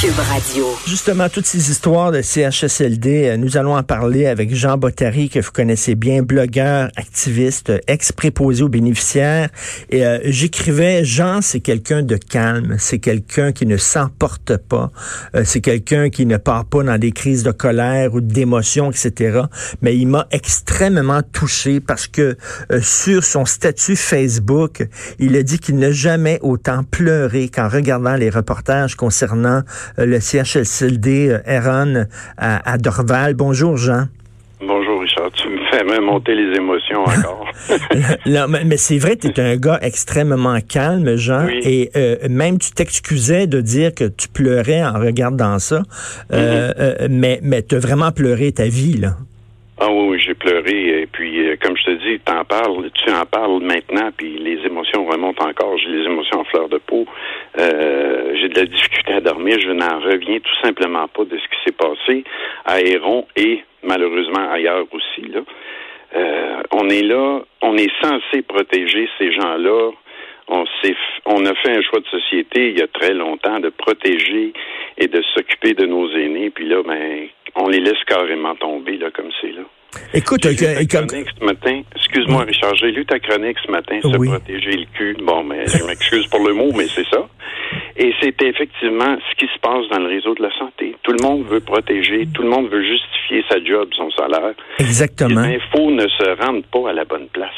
Cube Radio. Justement, toutes ces histoires de CHSLD, euh, nous allons en parler avec Jean Bottary, que vous connaissez bien, blogueur, activiste, ex-préposé aux bénéficiaires. Et euh, j'écrivais, Jean, c'est quelqu'un de calme, c'est quelqu'un qui ne s'emporte pas, euh, c'est quelqu'un qui ne part pas dans des crises de colère ou d'émotion, etc. Mais il m'a extrêmement touché parce que sur son statut Facebook, il a dit qu'il n'a jamais autant pleuré qu'en regardant les reportages concernant euh, le CHSLD Heron euh, à, à, Dorval. Bonjour, Jean. Bonjour, Richard. Tu me fais même monter les émotions encore. non, mais, mais c'est vrai, tu es un gars extrêmement calme, Jean, Oui. et euh, même tu t'excusais de dire que tu pleurais en regardant ça, euh, euh, mais, mais tu as vraiment pleuré ta vie, là. Ah oui, oui, Et puis, euh, comme je te dis, t'en parles, tu en parles maintenant, puis les émotions remontent encore. J'ai les émotions en fleur de peau. Euh, j'ai de la difficulté à dormir. Je n'en reviens tout simplement pas de ce qui s'est passé à Héron et malheureusement ailleurs aussi. Euh, on est là, on est censé protéger ces gens-là. On, on a fait un choix de société il y a très longtemps de protéger et de s'occuper de nos aînés. Puis là, ben, on les laisse carrément tomber là comme c'est là. Écoute, J'ai lu ta comme- chronique ce matin. Excuse-moi, Richard, j'ai lu ta chronique ce matin, se Oui. protéger le cul. Bon, mais je m'excuse pour le mot, mais c'est ça. Et c'est effectivement ce qui se passe dans le réseau de la santé. Tout le monde veut protéger, tout le monde veut justifier sa job, son salaire. exactement. Les infos ne se rendent pas à la bonne place.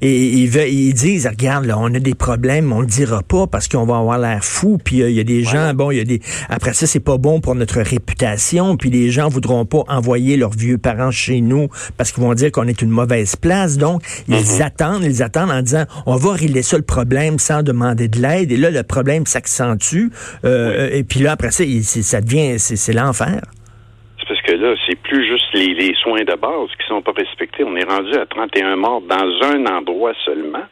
Et ils, veulent- ils disent, regarde, là, on a des problèmes, on le dira pas parce qu'on va avoir l'air fou. Puis euh, il y a des gens, bon, il y a des. Après ça, c'est pas bon pour notre réputation. Puis les gens voudront pas envoyer leurs vieux parents chez nous parce qu'ils vont dire qu'on est une mauvaise place. Donc ils attendent, ils attendent en disant, on va régler ça le problème sans demander de l'aide. Et là, le problème s'accentue. Euh, Et puis là, après ça, il- ça devient, c'est l'enfer. Que là, c'est plus juste les, les soins de base qui sont pas respectés. On est rendu à 31 morts dans un endroit seulement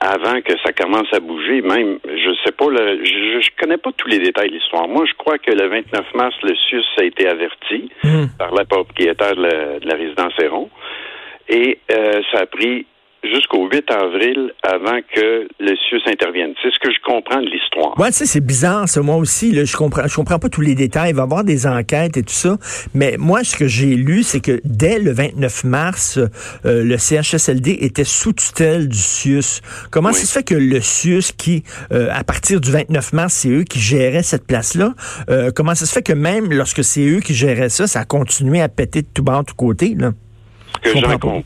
avant que ça commence à bouger. Même, je sais pas, le, je, je connais pas tous les détails de l'histoire. Moi, je crois que le 29 mars, le CIUS a été averti Hum. par la propriétaire de la, de la résidence Héron. Et euh, ça a pris jusqu'au 8 avril avant que le CIUS intervienne. C'est ce que je comprends de l'histoire. Ouais, tu sais, c'est bizarre, ça. Moi aussi, là, je comprends, je comprends pas tous les détails. Il va y avoir des enquêtes et tout ça. Mais moi, ce que j'ai lu, c'est que dès le 29 mars, euh, le CHSLD était sous tutelle du CIUS. Comment Oui. ça se fait que le CIUS, qui, euh, à partir du 29 mars, c'est eux qui géraient cette place-là, euh, comment ça se fait que même lorsque c'est eux qui géraient ça, ça a continué à péter de tout bas, de tout côté, là? Ce que Je j'en comprends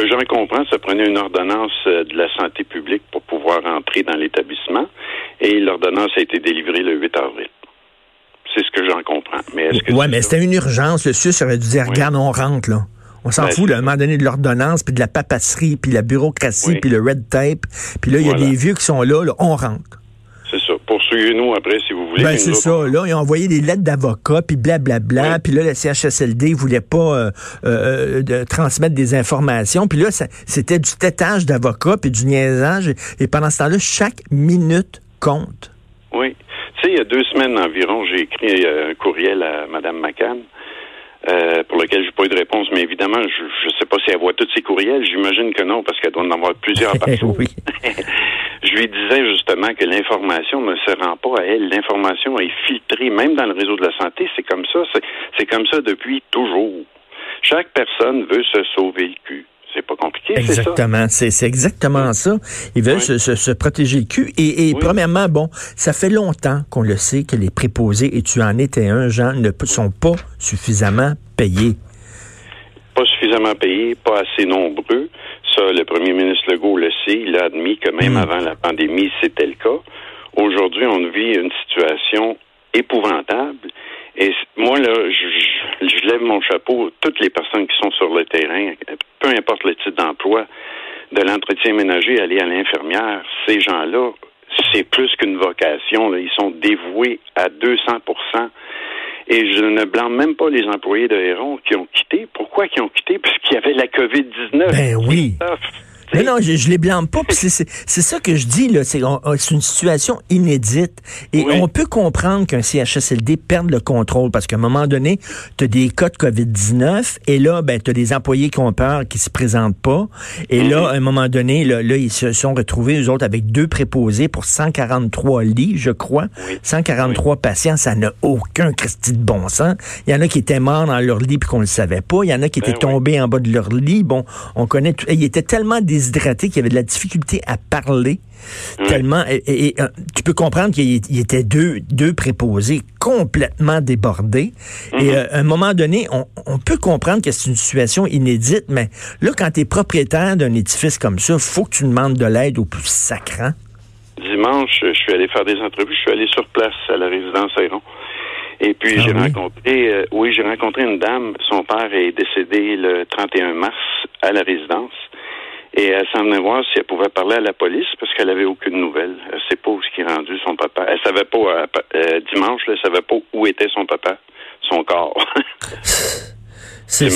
que j'en comprends, ça prenait une ordonnance euh, de la santé publique pour pouvoir entrer dans l'établissement et l'ordonnance a été délivrée le 8 avril. C'est ce que j'en comprends. Mais est-ce que Ouais, mais c'était une urgence. Le CIUS aurait dû dire, Oui. regarde, on rentre, là. On s'en Ben, fout, là, à un moment donné, de l'ordonnance, puis de la papasserie, puis la bureaucratie, Oui. puis le red tape. Puis là, il y a des vieux qui sont là, là on rentre. Poursuivez-nous après si vous voulez. Ben, c'est ça. Là, ils ont envoyé des lettres d'avocats, puis blablabla. Oui. Puis là, le CHSLD voulait pas euh, euh, de transmettre des informations. Puis là, c'était du tétage d'avocats, puis du niaisage. Et pendant ce temps-là, chaque minute compte. Oui. Tu sais, il y a deux semaines environ, j'ai écrit euh, un courriel à Mme McCann. euh, pour lequel j'ai pas eu de réponse, mais évidemment, je ne sais pas si elle voit tous ses courriels. J'imagine que non, parce qu'elle doit en avoir plusieurs par jour. oui. Je lui disais justement que l'information ne se rend pas à elle. L'information est filtrée, même dans le réseau de la santé. C'est comme ça. C'est- comme ça depuis toujours. Chaque personne veut se sauver le cul. C'est pas compliqué. Exactement. C'est exactement ça. Ils veulent Oui. se, se- se protéger le cul. Et, et Oui. premièrement, bon, ça fait longtemps qu'on le sait que les préposés, et tu en étais un, Jean, ne sont pas suffisamment payés. Pas suffisamment payés, pas assez nombreux. Ça, le premier ministre Legault le sait. Il a admis que même Mm. avant la pandémie, c'était le cas. Aujourd'hui, on vit une situation épouvantable. Et moi, là, je, je- je lève mon chapeau à toutes les personnes qui sont sur le terrain, peu importe le titre d'emploi. de l'entretien ménager aller à l'infirmière, ces gens-là, c'est plus qu'une vocation. Ils sont dévoués à 200 et je ne blâme même pas les employés de Héron qui ont quitté. Pourquoi qui ont quitté? Parce qu'il y avait la COVID-19. Ben oui. Non, non, je, je les blâme pas. C'est ça que je dis, là. C'est une situation inédite. Et on peut comprendre qu'un CHSLD perde le contrôle parce qu'à un moment donné, tu as des cas de COVID-19 et là, ben, tu as des employés qui ont peur, qui se présentent pas. Et là, mhm. à un moment donné, là, ils se sont retrouvés, eux autres, avec deux préposés pour 143 lits, je crois. 143 patients, ça n'a aucun Christi de bon sens. Il y en a qui étaient morts dans leur lit puis qu'on le savait pas. Il y en a qui ben étaient tombés en bas de leur lit. Bon, on connaît tout. Ils étaient tellement déshydraté, qui avait de la difficulté à parler. Tellement, et, euh, tu peux comprendre qu'il était deux, deux préposés complètement débordés. Et mhm. euh, à un moment donné, on, peut comprendre que c'est une situation inédite, mais là, quand tu es propriétaire d'un édifice comme ça, faut que tu demandes de l'aide au plus sacrant. Dimanche, je suis allé faire des entrevues, je suis allé sur place à la résidence Ayron. Et puis ah j'ai rencontré, euh, oui, j'ai rencontré une dame. Son père est décédé le 31 mars à la résidence. Et elle s'en venait voir si elle pouvait parler à la police parce qu'elle avait aucune nouvelle. Elle sait pas où ce qui est rendu son papa. Elle savait pas euh, euh, dimanche, elle savait pas où était son papa, son corps. C'est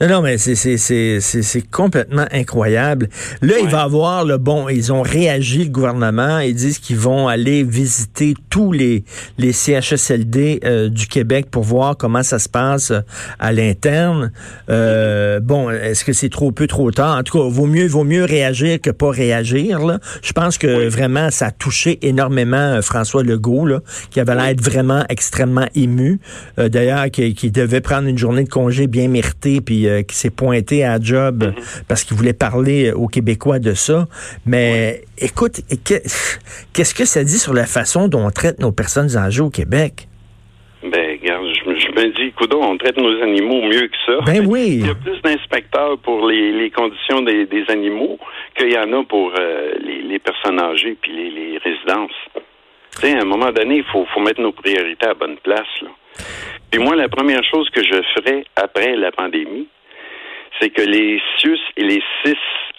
Non, non, mais c'est complètement incroyable. Là, il va avoir le bon. Ils ont réagi, le gouvernement. Ils disent qu'ils vont aller visiter tous les, les CHSLD euh, du Québec pour voir comment ça se passe euh, à l'interne. Euh, bon, est-ce que c'est trop peu, trop tard? En tout cas, vaut mieux, vaut mieux réagir que pas réagir. Là. Je pense que vraiment, ça a touché énormément François Legault, là, qui avait l'air vraiment extrêmement ému. D'ailleurs, qui, qui devait prendre une journée de congé bien mérité, puis euh, qui s'est pointé à job mhm. parce qu'il voulait parler aux Québécois de ça. Mais écoute, qu'est-ce que ça dit sur la façon dont on traite nos personnes âgées au Québec? Ben, regarde, je, me dis, écoute, on traite nos animaux mieux que ça. Ben oui. Il y a plus d'inspecteurs pour les, conditions des, animaux qu'il y en a pour euh, les, personnes âgées puis les, résidences. Tu sais, à un moment donné, il faut, faut mettre nos priorités à bonne place. Là. Puis moi, la première chose que je ferais après la pandémie, c'est que les CIUS et les CIS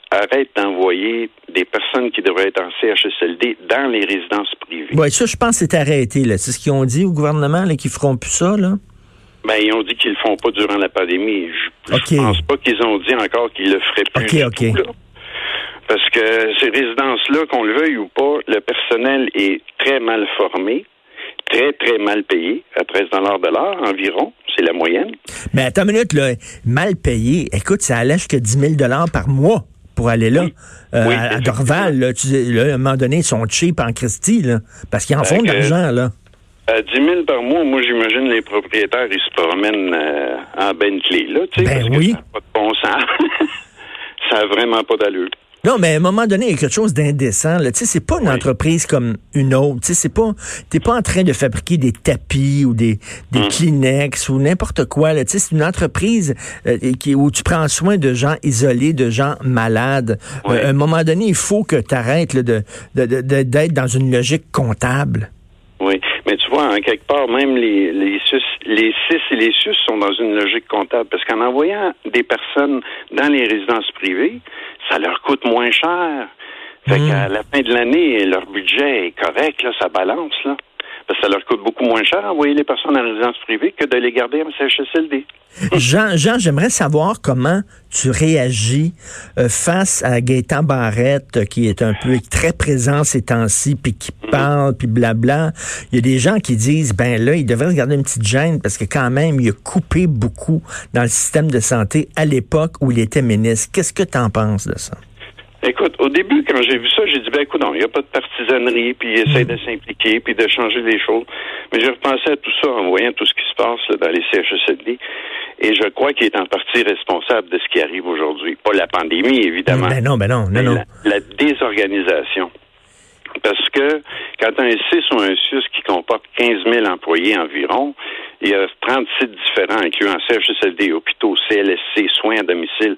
arrêtent d'envoyer des personnes qui devraient être en CHSLD dans les résidences privées. Oui, ça, je pense que c'est arrêté. C'est ce qu'ils ont dit au gouvernement, là, qu'ils feront plus ça, là? Ben, ils ont dit qu'ils le font pas durant la pandémie. Je, pense pas qu'ils ont dit encore qu'ils le feraient plus. OK, OK. Parce que ces résidences-là, qu'on le veuille ou pas, le personnel est très mal formé très, très mal payé, à 13 de l'heure environ. C'est la moyenne. Mais attends une minute, là, mal payé. Écoute, ça allait jusqu'à 10 000 par mois pour aller là. Euh, à, Dorval, là, tu, là, à un moment donné, ils sont cheap en Christie, là, parce qu'ils en font de l'argent, là. À 10 000 par mois, moi, j'imagine les propriétaires, ils se promènent euh, en Bentley, là, tu sais, ben oui. ça n'a pas de bon sens. ça n'a vraiment pas d'allure. Non, mais à un moment donné, il y a quelque chose d'indécent. Tu sais, c'est pas une entreprise comme une autre. Tu sais, c'est pas, t'es pas en train de fabriquer des tapis ou des, des mm. Kleenex ou n'importe quoi. Tu sais, c'est une entreprise euh, qui, où tu prends soin de gens isolés, de gens malades. Euh, à un moment donné, il faut que tu arrêtes de, d'être dans une logique comptable. Mais tu vois, en quelque part, même les, les, les CIS et les SUS sont dans une logique comptable parce qu'en envoyant des personnes dans les résidences privées, ça leur coûte moins cher. Fait hmm. qu'à la fin de l'année, leur budget est correct, là, ça balance, là. Parce que ça leur coûte beaucoup moins cher d'envoyer les personnes en résidence privée que de les garder en CHSLD. Jean, Jean j'aimerais savoir comment tu réagis euh, face à Gaëtan Barrette, euh, qui est un peu très présent ces temps-ci, puis qui mhm. parle, puis blabla. Il y a des gens qui disent, ben là, il devrait se garder une petite gêne parce que quand même, il a coupé beaucoup dans le système de santé à l'époque où il était ministre. Qu'est-ce que tu en penses de ça? Écoute, au début, quand j'ai vu ça, j'ai dit, ben écoute, non, il n'y a pas de partisanerie, puis il essaie de s'impliquer, puis de changer les choses. Mais j'ai repensé à tout ça en voyant tout ce qui se passe dans les CHSLD. Et je crois qu'il est en partie responsable de ce qui arrive aujourd'hui. Pas la pandémie, évidemment. Ben non, ben non, non, non. La, désorganisation. Parce que quand un CIS ou un SUS qui comporte 15 000 employés environ, il y a 30 sites différents, incluant CHSLD, hôpitaux, CLSC, soins à domicile.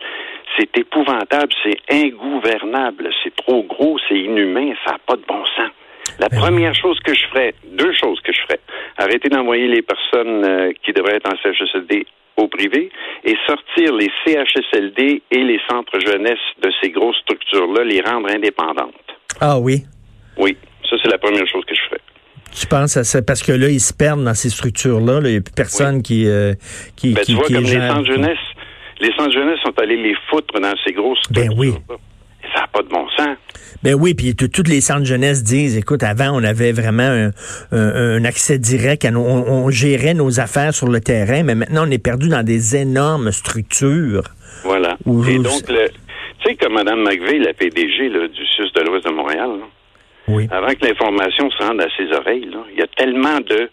C'est épouvantable, c'est ingouvernable, c'est trop gros, c'est inhumain, ça n'a pas de bon sens. La ben première chose que je ferais, deux choses que je ferais. Arrêter d'envoyer les personnes euh, qui devraient être en CHSLD au privé et sortir les CHSLD et les centres jeunesse de ces grosses structures-là, les rendre indépendantes. Ah oui? Oui, ça c'est la première chose que je ferais. Tu penses à ça? Parce que là, ils se perdent dans ces structures-là. Il n'y a plus personne qui, euh, qui, ben, qui, tu vois, qui comme les centres jeunesse, les centres jeunesse sont allés les foutre dans ces grosses Ben structures. oui. Ça n'a pas de bon sens. Ben oui, puis toutes les centres jeunesse disent, écoute, avant, on avait vraiment un, un- un accès direct, à nos- on, on gérait nos affaires sur le terrain, mais maintenant, on est perdu dans des énormes structures. Voilà. Et donc, le- tu sais, comme Mme McVeigh, la PDG là, du SUS de l'Ouest de Montréal, là, Oui. avant que l'information se rende à ses oreilles, là, il y a tellement de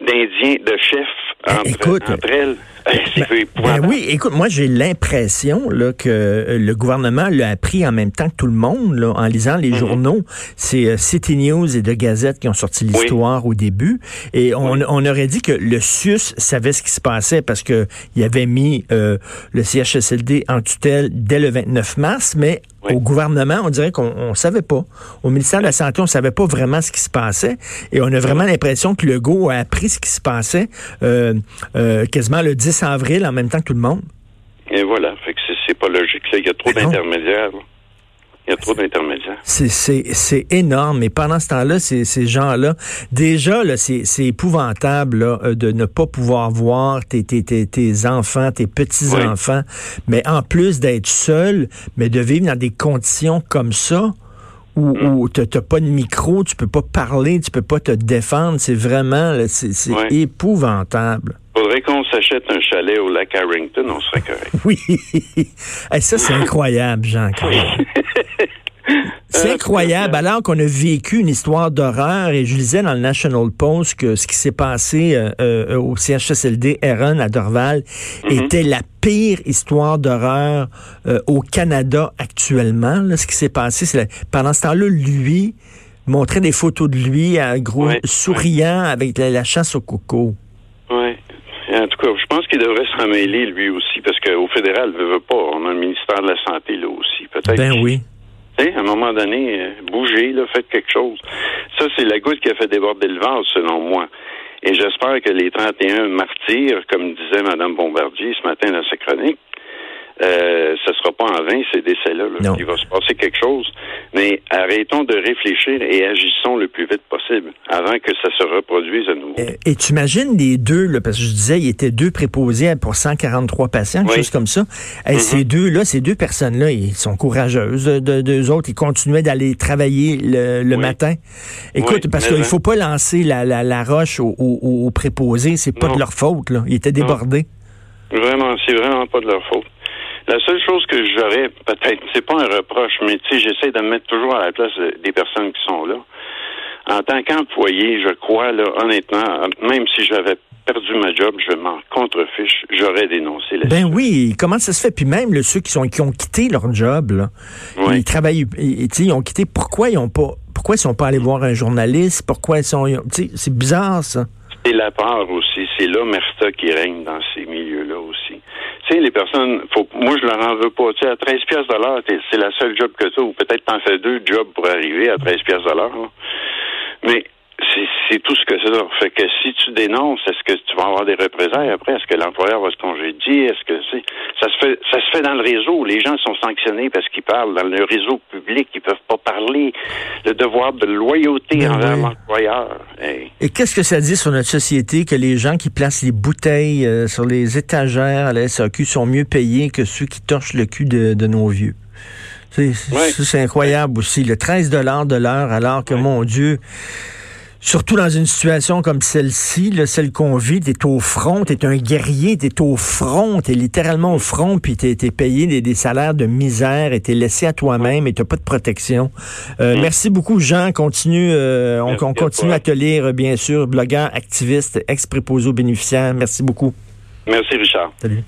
d'Indiens, de chefs Ben, entre, écoute, entre elles. Ben épouvantable. oui, écoute, moi j'ai l'impression là que euh, le gouvernement l'a appris en même temps que tout le monde là, en lisant Mhm. les journaux. C'est euh, City News et The Gazette qui ont sorti l'histoire au début, et on, on aurait dit que le CIUS savait ce qui se passait parce que il avait mis euh, le CHSLD en tutelle dès le 29 mars, mais Oui. au gouvernement, on dirait qu'on on savait pas. Au ministère de la Santé, on savait pas vraiment ce qui se passait, et on a vraiment l'impression que Legault a appris ce qui se passait euh, euh, quasiment le 10 avril en même temps que tout le monde. Et voilà. Fait que c'est- pas logique. Là. Il y a trop d'intermédiaires. Il y a trop d'intermédiaires. C'est, énorme. Et pendant ce temps-là, ces, ces gens-là, déjà, là, c'est, épouvantable là, euh, de ne pas pouvoir voir tes, tes, tes, tes enfants, tes petits-enfants, mais en plus d'être seul, mais de vivre dans des conditions comme ça, où, où t'as t'as pas de micro, tu peux pas parler, tu peux pas te défendre. C'est vraiment, là, c'est, c'est Ouais. épouvantable. Faudrait qu'on s'achète un chalet au lac Harrington, on serait correct. Oui. Hey, ça, c'est incroyable, Jean. C'est Euh, incroyable, alors qu'on a vécu une histoire d'horreur, et je lisais dans le National Post que ce qui s'est passé euh, euh, au CHSLD Erin à Dorval Mhm. était la pire histoire d'horreur euh, au Canada actuellement. là. ce qui s'est passé, c'est pendant ce temps-là, lui montrait des photos de lui à gros Ouais, souriant avec la, la chasse au coco. Oui. En tout cas, je pense qu'il devrait s'en mêler lui aussi, parce qu'au fédéral, veut, veut pas. On a le ministère de la Santé là aussi. Peut-être. Ben oui. À un moment donné, euh, bougez, là, faites quelque chose. Ça, c'est la goutte qui a fait déborder le vase, selon moi. Et j'espère que les 31 martyrs, comme disait Mme Bombardier ce matin dans sa chronique, euh, ce sera pas en vain ces décès-là. là. Non. Il va se passer quelque chose. Mais arrêtons de réfléchir et agissons le plus vite possible avant que ça se reproduise à nouveau. Euh, Et tu imagines les deux, là, parce que je disais, il y était deux préposés pour 143 patients, quelque Oui. chose comme ça. Et Ces deux-là, ces deux personnes-là, ils sont courageuses. De, de- deux autres, ils continuaient d'aller travailler le, le Oui. matin. Écoute, Oui, parce qu'il hein. faut pas lancer la, la, la roche aux, aux- aux préposés. C'est pas Non. de leur faute, là. Ils étaient débordés. Vraiment, c'est vraiment pas de leur faute. La seule chose que j'aurais, peut-être, c'est pas un reproche, mais tu sais, j'essaie de me mettre toujours à la place des personnes qui sont là. En tant qu'employé, je crois, là, honnêtement, même si j'avais perdu ma job, je m'en contrefiche, j'aurais dénoncé la Ben oui, comment ça se fait? Puis même ceux qui sont qui ont quitté leur job, là, Oui. ils travaillent, ils, ils ont quitté. Pourquoi ils ont pas pourquoi ils sont pas allés voir un journaliste? Pourquoi ils sont. C'est bizarre, ça. C'est la part aussi, c'est l'omerta qui règne dans ces milieux-là. Tu sais, les personnes, faut, moi je leur en veux pas. Tu sais, à 13 pièces de l'heure, c'est la seule job que tu ou peut-être t'en fais deux jobs pour arriver à 13 pièces de l'heure. Mais c'est tout ce que c'est. là. Fait que si tu dénonces, est-ce que tu vas avoir des représailles après? Est-ce que l'employeur va se congédier? Est-ce que c'est ça se fait ça se fait dans le réseau. Les gens sont sanctionnés parce qu'ils parlent dans le réseau public, ils peuvent pas parler. Le devoir de loyauté Ben envers oui. l'employeur. Hey. Et qu'est-ce que ça dit sur notre société que les gens qui placent les bouteilles euh, sur les étagères à la SAQ sont mieux payés que ceux qui torchent le cul de, de nos vieux? C'est Ouais. ça, incroyable aussi. Le 13 de l'heure, alors que, Ouais. mon Dieu, surtout dans une situation comme celle-ci, là, celle qu'on vit, t'es au front, t'es un guerrier, t'es au front, t'es littéralement au front, puis t'es t'es payé des, des salaires de misère et t'es laissé à toi-même et t'as pas de protection. Euh, Merci beaucoup, Jean. Continue, euh, on, à continue toi. à te lire, bien sûr, blogueur, activiste, ex-préposé aux bénéficiaires. Merci beaucoup. Merci Richard. Salut.